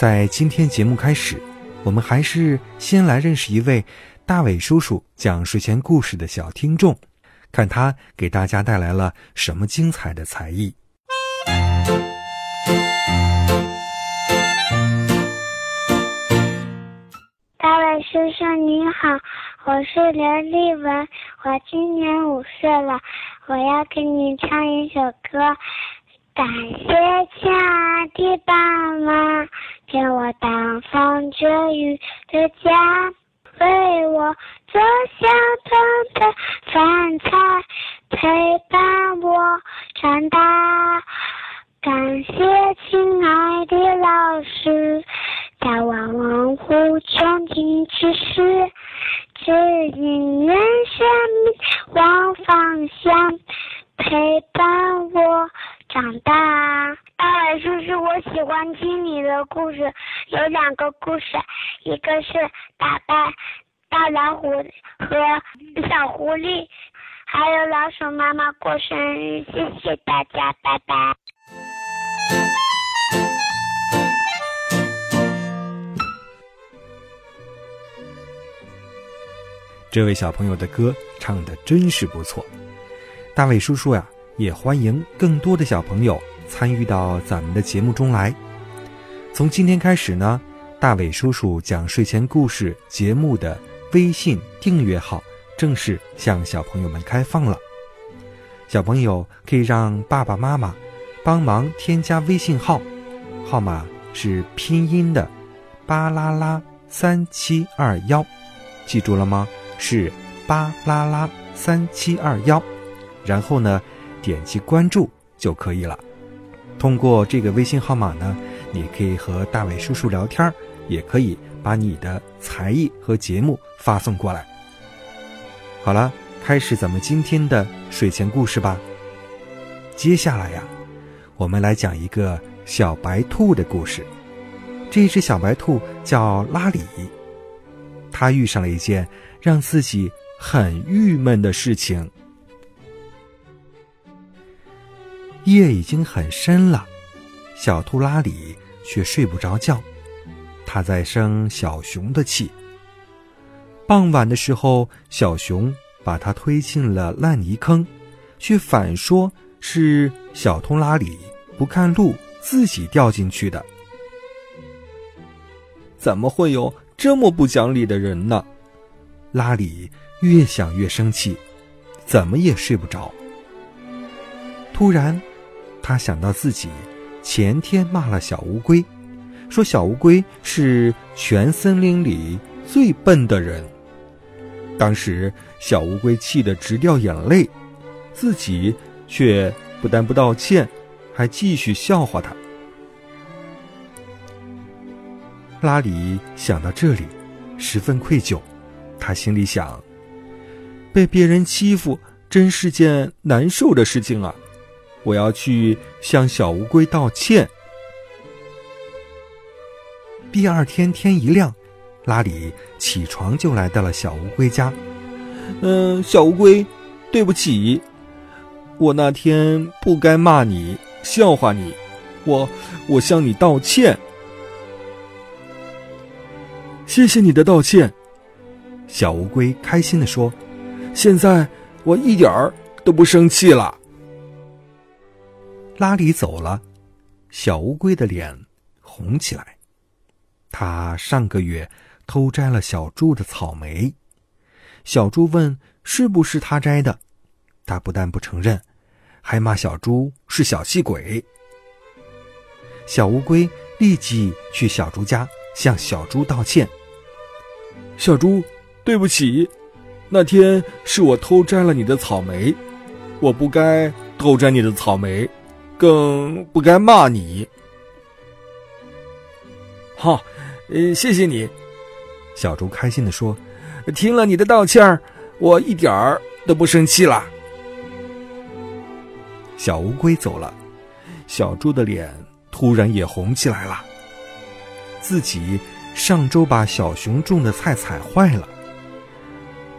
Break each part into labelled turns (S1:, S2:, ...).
S1: 在今天节目开始，我们还是先来认识一位大伟叔叔讲睡前故事的小听众，看他给大家带来了什么精彩的才艺。
S2: 大伟叔叔你好，我是刘丽文，我今年五岁了，我要给你唱一首歌。感谢亲爱的爸妈，给我挡风遮雨的家，为我做小团的饭菜，陪伴我长大。感谢亲爱的老师，在万万户中进知识，指引人生往方向，陪伴我。长大，大伟叔叔，我喜欢听你的故事。有两个故事，一个是打败大老虎和小狐狸，还有老鼠妈妈过生日。谢谢大家，拜拜。
S1: 这位小朋友的歌唱的真是不错，大伟叔叔呀。也欢迎更多的小朋友参与到咱们的节目中来。从今天开始呢，大伟叔叔讲睡前故事节目的微信订阅号正式向小朋友们开放了。小朋友可以让爸爸妈妈帮忙添加微信号，号码是拼音的“巴啦啦三七二幺”，记住了吗？是“巴啦啦三七二幺”，然后呢？点击关注就可以了。通过这个微信号码呢，你可以和大伟叔叔聊天，也可以把你的才艺和节目发送过来。好了，开始咱们今天的睡前故事吧。接下来呀，我们来讲一个小白兔的故事。这只小白兔叫拉里，它遇上了一件让自己很郁闷的事情。夜已经很深了，小兔拉里却睡不着觉，他在生小熊的气。傍晚的时候，小熊把他推进了烂泥坑，却反说是小兔拉里不看路，自己掉进去的。怎么会有这么不讲理的人呢？拉里越想越生气，怎么也睡不着。突然。他想到自己前天骂了小乌龟，说小乌龟是全森林里最笨的人。当时小乌龟气得直掉眼泪，自己却不但不道歉，还继续笑话他。拉里想到这里，十分愧疚，他心里想：被别人欺负真是件难受的事情啊。我要去向小乌龟道歉。第二天天一亮，拉里起床就来到了小乌龟家。嗯，小乌龟，对不起，我那天不该骂你、笑话你，我我向你道歉。谢谢你的道歉，小乌龟开心的说：“现在我一点儿都不生气了。”拉里走了，小乌龟的脸红起来。他上个月偷摘了小猪的草莓，小猪问是不是他摘的，他不但不承认，还骂小猪是小气鬼。小乌龟立即去小猪家向小猪道歉：“小猪，对不起，那天是我偷摘了你的草莓，我不该偷摘你的草莓。”更不该骂你。
S3: 好，呃，谢谢你。小猪开心的说：“听了你的道歉儿，我一点儿都不生气了。”
S1: 小乌龟走了，小猪的脸突然也红起来了。自己上周把小熊种的菜踩坏了，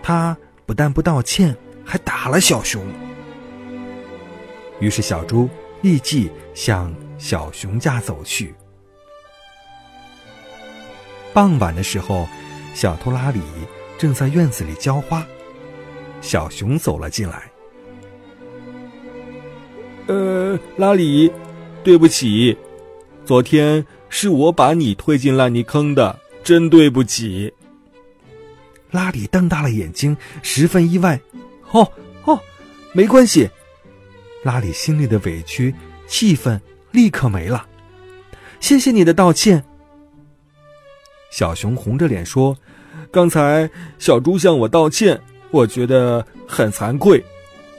S1: 他不但不道歉，还打了小熊。于是小猪立即向小熊家走去。傍晚的时候，小偷拉里正在院子里浇花，小熊走了进来。
S3: 呃，拉里，对不起，昨天是我把你推进烂泥坑的，真对不起。
S1: 拉里瞪大了眼睛，十分意外。
S3: 哦哦，没关系。
S1: 拉里心里的委屈、气愤立刻没了。谢谢你的道歉。
S3: 小熊红着脸说：“刚才小猪向我道歉，我觉得很惭愧，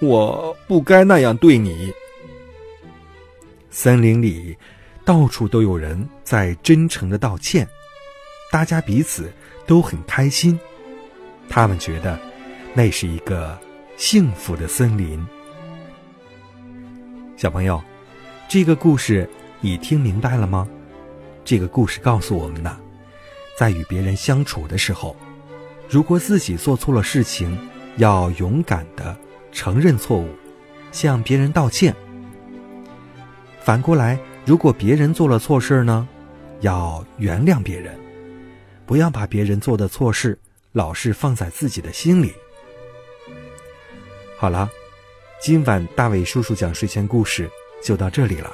S3: 我不该那样对你。”
S1: 森林里，到处都有人在真诚的道歉，大家彼此都很开心。他们觉得，那是一个幸福的森林。小朋友，这个故事你听明白了吗？这个故事告诉我们呢，在与别人相处的时候，如果自己做错了事情，要勇敢的承认错误，向别人道歉。反过来，如果别人做了错事呢，要原谅别人，不要把别人做的错事老是放在自己的心里。好了，今晚大伟叔叔讲睡前故事就到这里了。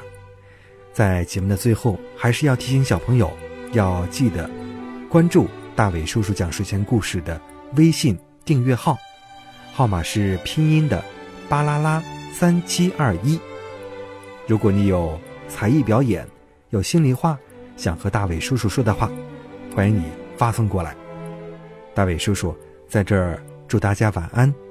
S1: 在节目的最后，还是要提醒小朋友要记得关注大伟叔叔讲睡前故事的微信订阅号，号码是拼音的“巴啦啦三七二一”。如果你有才艺表演，有心里话想和大伟叔叔说的话，欢迎你发送过来。大伟叔叔在这儿祝大家晚安。